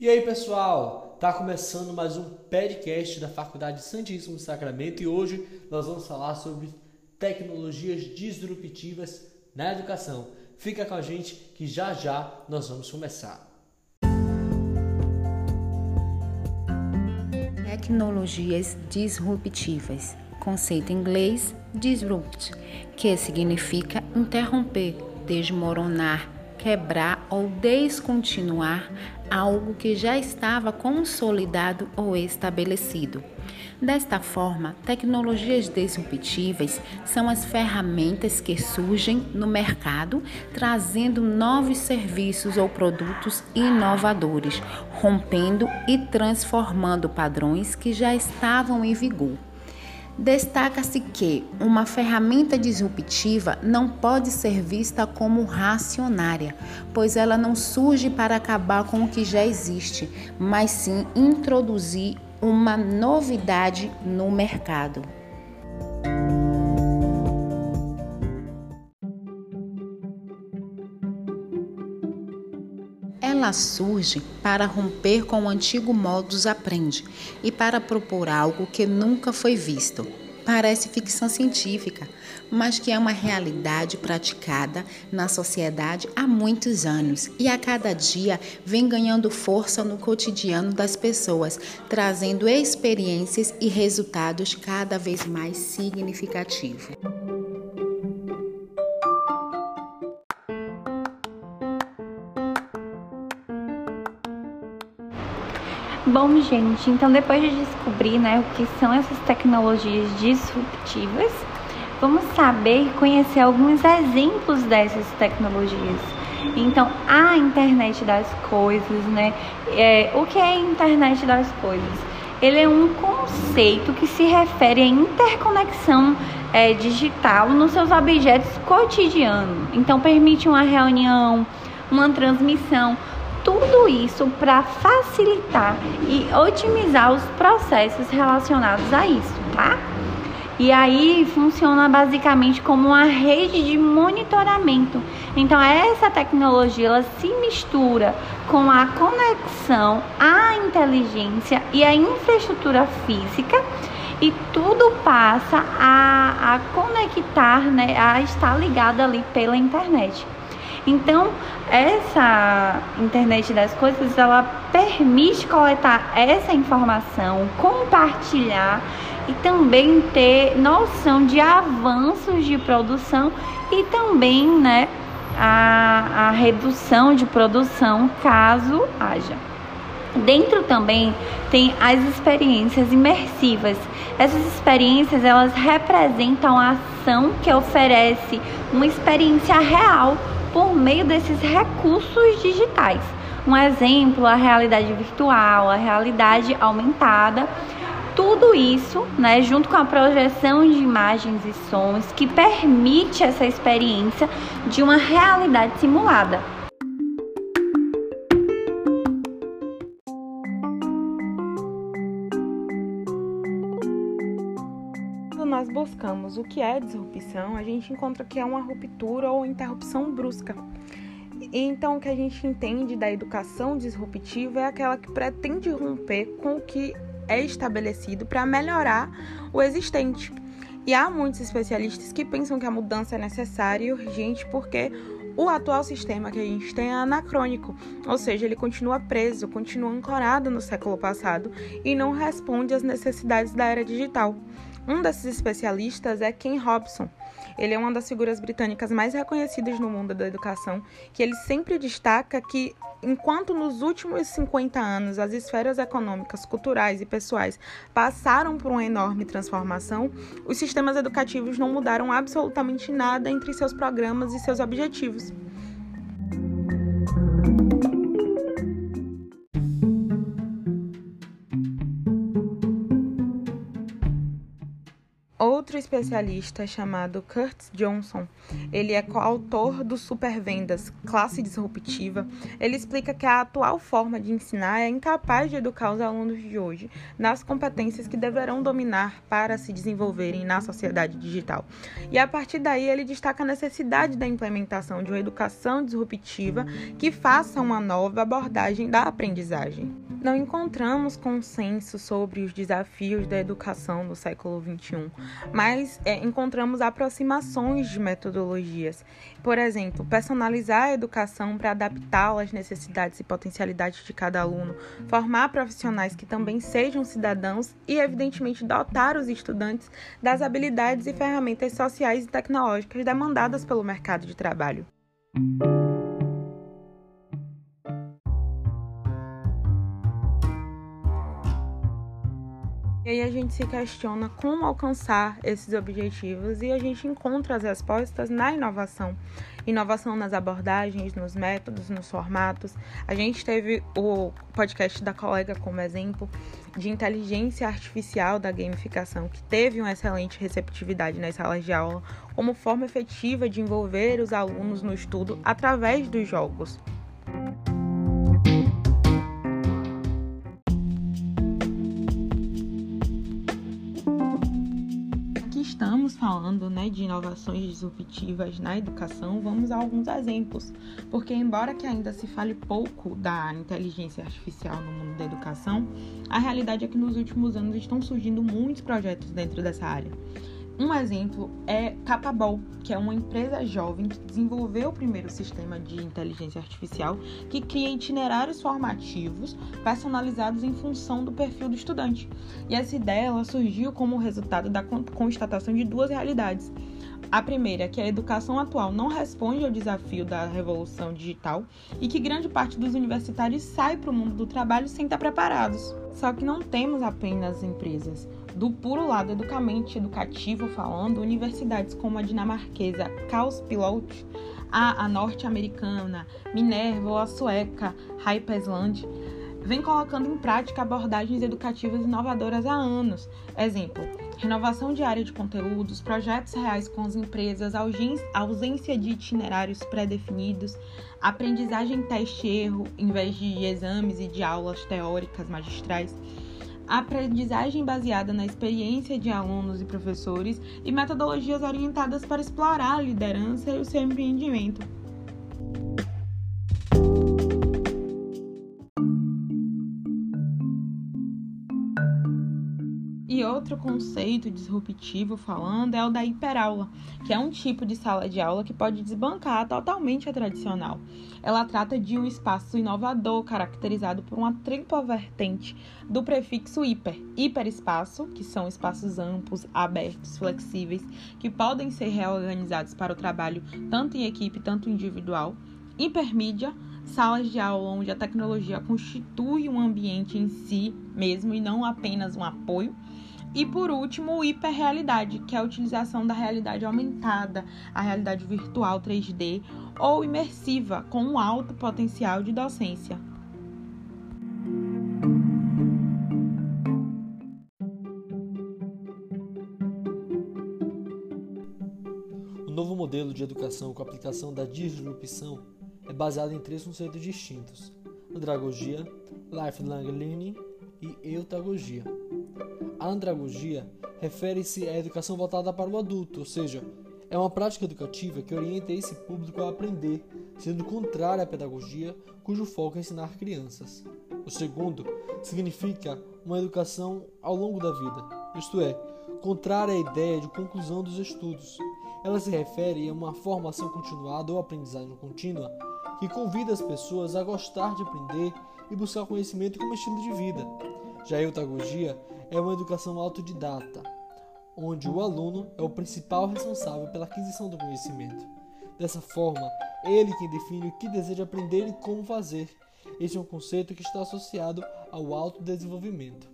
E aí, pessoal? Tá começando mais um podcast da Faculdade Santíssimo Sacramento e hoje nós vamos falar sobre tecnologias disruptivas na educação. Fica com a gente que já já nós vamos começar. Tecnologias disruptivas. Conceito em inglês disrupt, que significa interromper, desmoronar, quebrar ou descontinuar algo que já estava consolidado ou estabelecido. Desta forma, tecnologias disruptivas são as ferramentas que surgem no mercado trazendo novos serviços ou produtos inovadores, rompendo e transformando padrões que já estavam em vigor. Destaca-se que uma ferramenta disruptiva não pode ser vista como racionária, pois ela não surge para acabar com o que já existe, mas sim introduzir uma novidade no mercado. Surge para romper com o antigo modus aprende e para propor algo que nunca foi visto. Parece ficção científica, mas que é uma realidade praticada na sociedade há muitos anos e a cada dia vem ganhando força no cotidiano das pessoas, trazendo experiências e resultados cada vez mais significativos. Bom, gente, então depois de descobrir né, o que são essas tecnologias disruptivas, vamos saber e conhecer alguns exemplos dessas tecnologias. Então, a internet das coisas, né? É, o que é a internet das coisas? Ele é um conceito que se refere à interconexão é, digital nos seus objetos cotidianos. Então, permite uma reunião, uma transmissão, tudo isso para facilitar e otimizar os processos relacionados a isso, tá? E aí funciona basicamente como uma rede de monitoramento. Então essa tecnologia ela se mistura com a conexão, a inteligência e a infraestrutura física e tudo passa a, a conectar, né, a estar ligado ali pela internet. Então, essa internet das coisas, ela permite coletar essa informação, compartilhar e também ter noção de avanços de produção e também, né, a, a redução de produção caso haja. Dentro também tem as experiências imersivas. Essas experiências elas representam a ação que oferece uma experiência real por meio desses recursos digitais. Um exemplo, a realidade virtual, a realidade aumentada, tudo isso, né, junto com a projeção de imagens e sons, que permite essa experiência de uma realidade simulada. Buscamos o que é disrupção, a gente encontra que é uma ruptura ou interrupção brusca. Então, o que a gente entende da educação disruptiva é aquela que pretende romper com o que é estabelecido para melhorar o existente. E há muitos especialistas que pensam que a mudança é necessária e urgente porque o atual sistema que a gente tem é anacrônico, ou seja, ele continua preso, continua ancorado no século passado e não responde às necessidades da era digital. Um desses especialistas é Ken Robson. Ele é uma das figuras britânicas mais reconhecidas no mundo da educação, que ele sempre destaca que enquanto nos últimos 50 anos as esferas econômicas, culturais e pessoais passaram por uma enorme transformação, os sistemas educativos não mudaram absolutamente nada entre seus programas e seus objetivos. Especialista chamado Kurt Johnson, ele é coautor do Supervendas, Classe Disruptiva. Ele explica que a atual forma de ensinar é incapaz de educar os alunos de hoje nas competências que deverão dominar para se desenvolverem na sociedade digital. E a partir daí ele destaca a necessidade da implementação de uma educação disruptiva que faça uma nova abordagem da aprendizagem. Não encontramos consenso sobre os desafios da educação no século XXI, mas é, encontramos aproximações de metodologias. Por exemplo, personalizar a educação para adaptá-la às necessidades e potencialidades de cada aluno, formar profissionais que também sejam cidadãos e, evidentemente, dotar os estudantes das habilidades e ferramentas sociais e tecnológicas demandadas pelo mercado de trabalho. E aí a gente se questiona como alcançar esses objetivos e a gente encontra as respostas na inovação. Inovação nas abordagens, nos métodos, nos formatos. A gente teve o podcast da colega como exemplo de inteligência artificial da gamificação, que teve uma excelente receptividade nas salas de aula, como forma efetiva de envolver os alunos no estudo através dos jogos. Falando né, de inovações disruptivas na educação, vamos a alguns exemplos. Porque, embora que ainda se fale pouco da inteligência artificial no mundo da educação, a realidade é que nos últimos anos estão surgindo muitos projetos dentro dessa área. Um exemplo é Capabol, que é uma empresa jovem que desenvolveu o primeiro sistema de inteligência artificial que cria itinerários formativos personalizados em função do perfil do estudante. E essa ideia surgiu como resultado da constatação de duas realidades. A primeira, que a educação atual não responde ao desafio da revolução digital e que grande parte dos universitários sai para o mundo do trabalho sem estar preparados. Só que não temos apenas empresas. Do puro lado educamente educativo falando, universidades como a dinamarquesa Pilot, a, a norte-americana Minerva ou a sueca Hypersland vem colocando em prática abordagens educativas inovadoras há anos. Exemplo, renovação diária de conteúdos, projetos reais com as empresas, ausência de itinerários pré-definidos, aprendizagem teste-erro em vez de exames e de aulas teóricas magistrais aprendizagem baseada na experiência de alunos e professores e metodologias orientadas para explorar a liderança e o seu empreendimento. Outro conceito disruptivo falando é o da hiperaula, que é um tipo de sala de aula que pode desbancar totalmente a tradicional. Ela trata de um espaço inovador caracterizado por uma tripla vertente do prefixo hiper. Hiperespaço, que são espaços amplos, abertos, flexíveis, que podem ser reorganizados para o trabalho tanto em equipe, tanto individual. Hipermídia, salas de aula onde a tecnologia constitui um ambiente em si mesmo e não apenas um apoio. E por último, o hiperrealidade, que é a utilização da realidade aumentada, a realidade virtual 3D ou imersiva, com um alto potencial de docência. O novo modelo de educação com aplicação da disrupção é baseado em três conceitos distintos: andragogia, lifelong learning e eutagogia. A andragogia refere-se à educação voltada para o adulto, ou seja, é uma prática educativa que orienta esse público a aprender, sendo contrária à pedagogia, cujo foco é ensinar crianças. O segundo significa uma educação ao longo da vida, isto é, contrária à ideia de conclusão dos estudos. Ela se refere a uma formação continuada ou aprendizagem contínua que convida as pessoas a gostar de aprender e buscar conhecimento como estilo de vida. Já a eutagogia é uma educação autodidata, onde o aluno é o principal responsável pela aquisição do conhecimento. Dessa forma, ele quem define o que deseja aprender e como fazer. Este é um conceito que está associado ao autodesenvolvimento.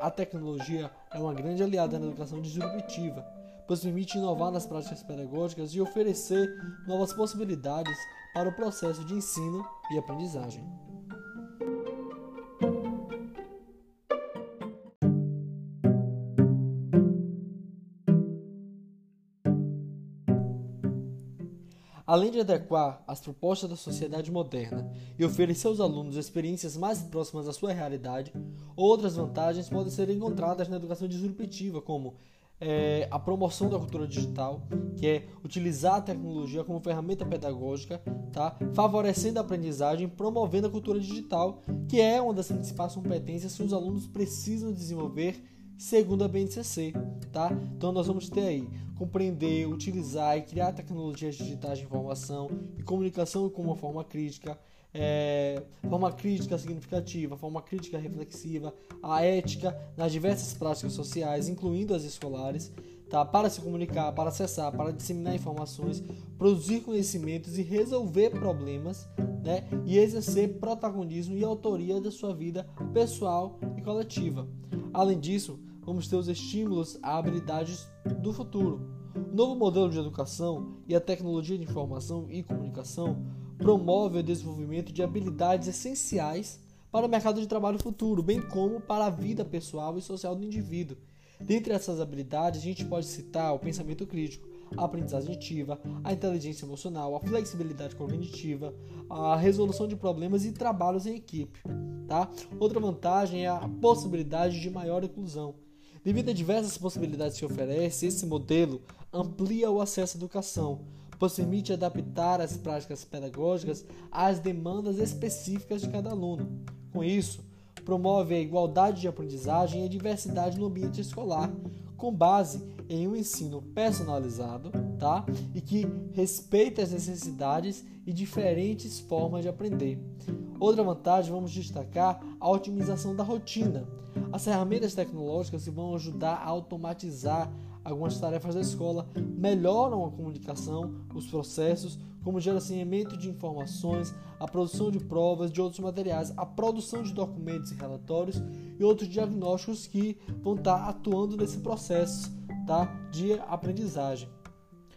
A tecnologia é uma grande aliada na educação disruptiva, pois permite inovar nas práticas pedagógicas e oferecer novas possibilidades para o processo de ensino e aprendizagem. Além de adequar as propostas da sociedade moderna e oferecer aos alunos experiências mais próximas à sua realidade, outras vantagens podem ser encontradas na educação disruptiva, como é, a promoção da cultura digital, que é utilizar a tecnologia como ferramenta pedagógica, tá? favorecendo a aprendizagem, promovendo a cultura digital, que é uma das principais competências que os alunos precisam desenvolver segundo a BNCC, tá? Então nós vamos ter aí compreender, utilizar e criar tecnologias digitais de informação e comunicação com uma forma crítica, é, forma crítica significativa, forma crítica reflexiva, a ética nas diversas práticas sociais, incluindo as escolares, tá? para se comunicar, para acessar, para disseminar informações, produzir conhecimentos e resolver problemas, né? e exercer protagonismo e autoria da sua vida pessoal e coletiva. Além disso, vamos ter os estímulos a habilidades do futuro. O novo modelo de educação e a tecnologia de informação e comunicação promove o desenvolvimento de habilidades essenciais para o mercado de trabalho futuro, bem como para a vida pessoal e social do indivíduo. Dentre essas habilidades, a gente pode citar o pensamento crítico, a aprendizagem ativa, a inteligência emocional, a flexibilidade cognitiva, a resolução de problemas e trabalhos em equipe. Tá? Outra vantagem é a possibilidade de maior inclusão. Devido a diversas possibilidades que oferece, esse modelo amplia o acesso à educação, pois permite adaptar as práticas pedagógicas às demandas específicas de cada aluno. Com isso, promove a igualdade de aprendizagem e a diversidade no ambiente escolar, com base em um ensino personalizado, tá? E que respeita as necessidades e diferentes formas de aprender. Outra vantagem, vamos destacar a otimização da rotina. As ferramentas tecnológicas vão ajudar a automatizar algumas tarefas da escola, melhoram a comunicação, os processos, como gerenciamento de informações, a produção de provas, de outros materiais, a produção de documentos e relatórios e outros diagnósticos que vão estar atuando nesse processo tá, de aprendizagem.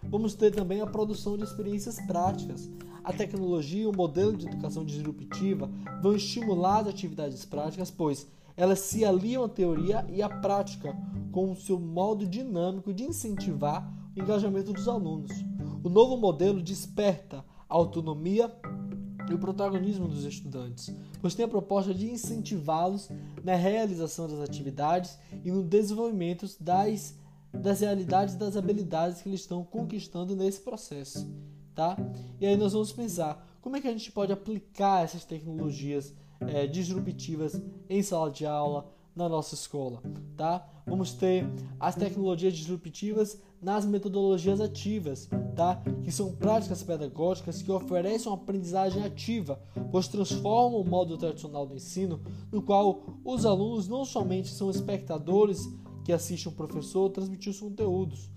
Vamos ter também a produção de experiências práticas. A tecnologia e o modelo de educação disruptiva vão estimular as atividades práticas, pois elas se aliam à teoria e à prática, com o seu modo dinâmico de incentivar o engajamento dos alunos. O novo modelo desperta a autonomia e o protagonismo dos estudantes, pois tem a proposta de incentivá-los na realização das atividades e no desenvolvimento das, das realidades das habilidades que eles estão conquistando nesse processo. Tá? E aí nós vamos pensar como é que a gente pode aplicar essas tecnologias é, disruptivas em sala de aula, na nossa escola, tá? Vamos ter as tecnologias disruptivas nas metodologias ativas, tá? Que são práticas pedagógicas que oferecem uma aprendizagem ativa, pois transformam o modo tradicional do ensino, no qual os alunos não somente são espectadores que assistem o professor transmitir os conteúdos.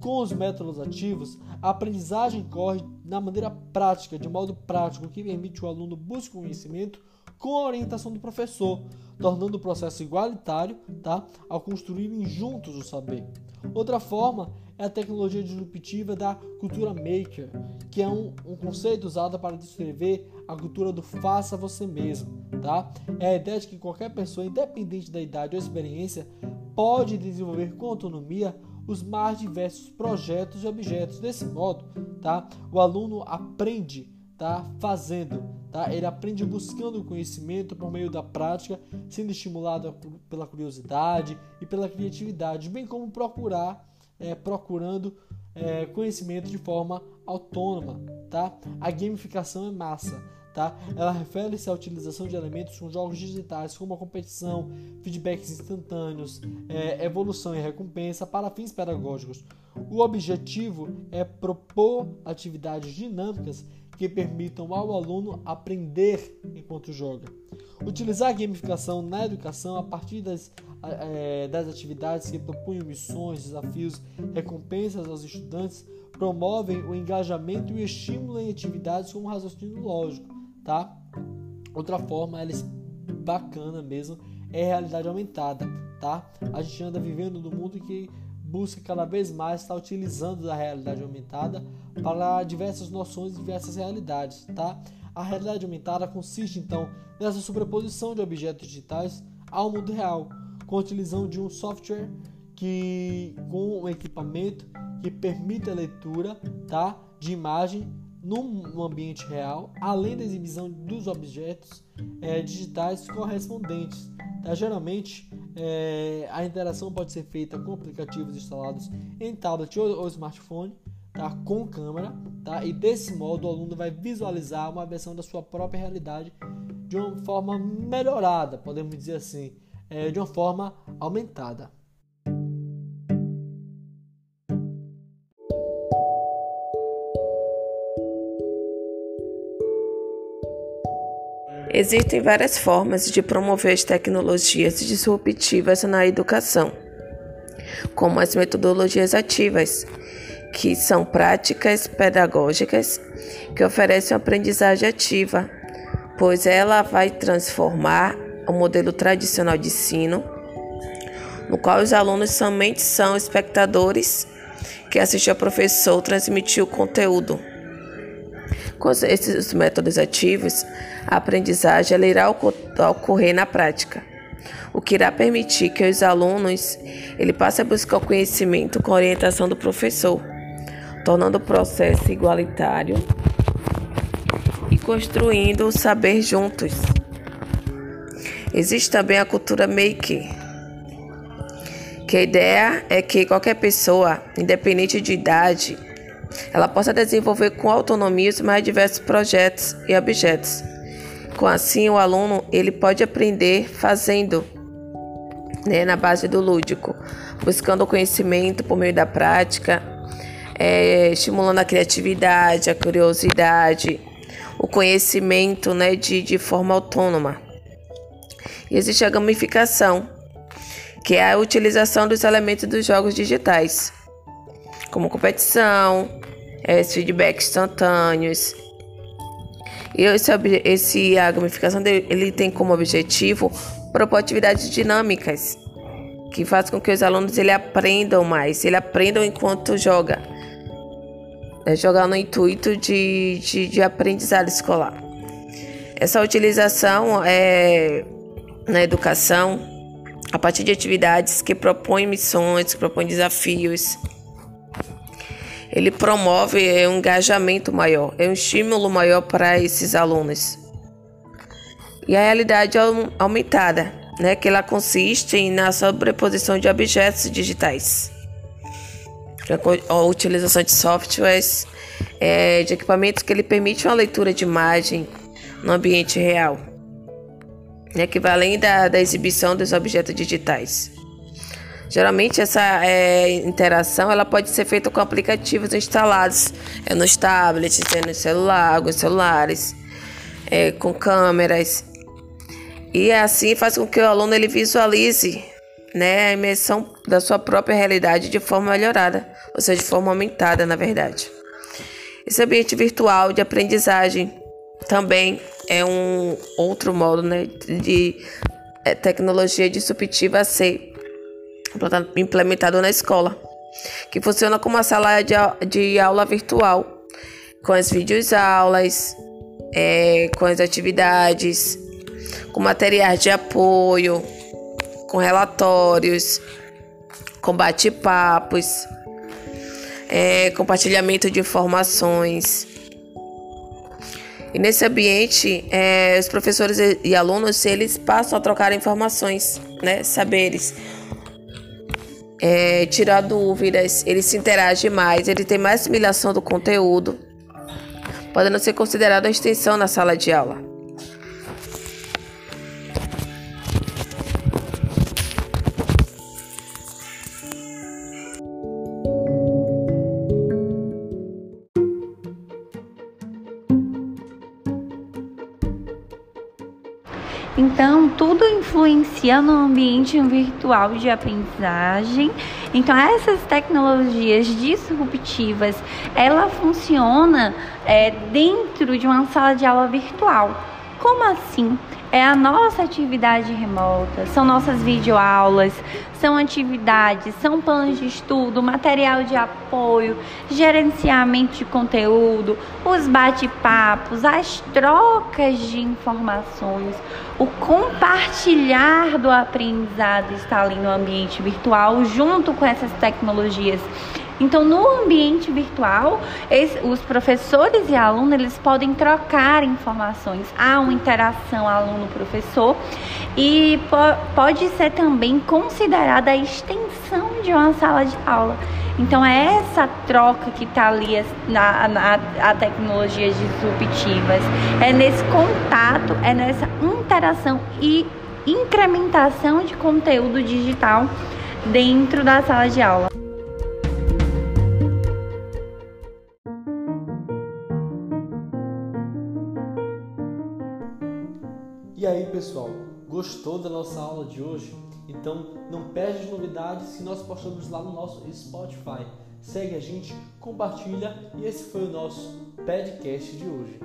Com os métodos ativos, a aprendizagem corre na maneira prática, de modo prático, que permite o aluno buscar conhecimento com a orientação do professor, tornando o processo igualitário tá? ao construírem juntos o saber. Outra forma é a tecnologia disruptiva da cultura maker, que é um, um conceito usado para descrever a cultura do faça você mesmo. Tá? É a ideia de que qualquer pessoa, independente da idade ou experiência, pode desenvolver com autonomia os mais diversos projetos e objetos. Desse modo, tá? o aluno aprende tá fazendo, tá? Ele aprende buscando conhecimento por meio da prática, sendo estimulado pela curiosidade e pela criatividade, bem como procurar, é, procurando é, conhecimento de forma autônoma, tá? A gamificação é massa, tá? Ela refere-se à utilização de elementos com jogos digitais como a competição, feedbacks instantâneos, é, evolução e recompensa para fins pedagógicos. O objetivo é propor atividades dinâmicas que permitam ao aluno aprender enquanto joga. Utilizar a gamificação na educação a partir das, é, das atividades que propunham missões, desafios, recompensas aos estudantes promovem o engajamento e o estímulo em atividades como raciocínio lógico, tá? Outra forma, ela é bacana mesmo, é realidade aumentada, tá? A gente anda vivendo num mundo que busca cada vez mais estar utilizando da realidade aumentada para diversas noções e diversas realidades, tá? A realidade aumentada consiste então nessa sobreposição de objetos digitais ao mundo real, com a utilização de um software que com um equipamento que permite a leitura, tá, de imagem no ambiente real, além da exibição dos objetos é, digitais correspondentes. Tá? Geralmente, é, a interação pode ser feita com aplicativos instalados em tablet ou, ou smartphone, tá? com câmera, tá? e desse modo o aluno vai visualizar uma versão da sua própria realidade de uma forma melhorada, podemos dizer assim, é, de uma forma aumentada. Existem várias formas de promover as tecnologias disruptivas na educação, como as metodologias ativas, que são práticas pedagógicas que oferecem aprendizagem ativa, pois ela vai transformar o modelo tradicional de ensino, no qual os alunos somente são espectadores que assistem ao professor transmitir o conteúdo. Com esses métodos ativos, a aprendizagem irá ocorrer na prática, o que irá permitir que os alunos ele passem a buscar o conhecimento com orientação do professor, tornando o processo igualitário e construindo o saber juntos. Existe também a cultura maker, que a ideia é que qualquer pessoa, independente de idade, ela possa desenvolver com autonomia os mais diversos projetos e objetos. Com assim, o aluno ele pode aprender fazendo, né, na base do lúdico, buscando o conhecimento por meio da prática, é, estimulando a criatividade, a curiosidade, o conhecimento né, de, de forma autônoma. E existe a gamificação, que é a utilização dos elementos dos jogos digitais, como competição, é, feedbacks instantâneos. E esse, esse, a gamificação dele, ele tem como objetivo propor atividades dinâmicas que faz com que os alunos ele aprendam mais, ele aprendam enquanto joga. É jogar no intuito de, de, de aprendizado escolar. Essa utilização é na educação a partir de atividades que propõem missões, que propõem desafios, ele promove é, um engajamento maior, é um estímulo maior para esses alunos. E a realidade aumentada, né, que ela consiste na sobreposição de objetos digitais, a utilização de softwares, é, de equipamentos que lhe permitem uma leitura de imagem no ambiente real, né, que vai além da, da exibição dos objetos digitais. Geralmente essa é, interação ela pode ser feita com aplicativos instalados é, nos tablets, é, no celular, alguns celulares, é, com câmeras. E assim faz com que o aluno ele visualize né, a imersão da sua própria realidade de forma melhorada, ou seja, de forma aumentada, na verdade. Esse ambiente virtual de aprendizagem também é um outro modo né, de tecnologia disruptiva a ser implementado na escola, que funciona como uma sala de, de aula virtual, com as videoaulas, é, com as atividades, com materiais de apoio, com relatórios, com bate-papos, é, compartilhamento de informações. E nesse ambiente, é, os professores e alunos eles passam a trocar informações, né, saberes é, tirar dúvidas, ele se interage mais, ele tem mais assimilação do conteúdo, podendo ser considerado a extensão na sala de aula. Influencia no ambiente virtual de aprendizagem. Então, essas tecnologias disruptivas, ela funciona é, dentro de uma sala de aula virtual. Como assim? é a nossa atividade remota, são nossas videoaulas, são atividades, são planos de estudo, material de apoio, gerenciamento de conteúdo, os bate-papos, as trocas de informações, o compartilhar do aprendizado está ali no ambiente virtual junto com essas tecnologias Então, no ambiente virtual, os professores e alunos eles podem trocar informações, há uma interação aluno-professor e pode ser também considerada a extensão de uma sala de aula. Então é essa troca que está ali na, na a tecnologias disruptivas, é nesse contato, é nessa interação e incrementação de conteúdo digital dentro da sala de aula. Pessoal, gostou da nossa aula de hoje? Então, não perde as novidades que nós postamos lá no nosso Spotify. Segue a gente, compartilha e esse foi o nosso podcast de hoje.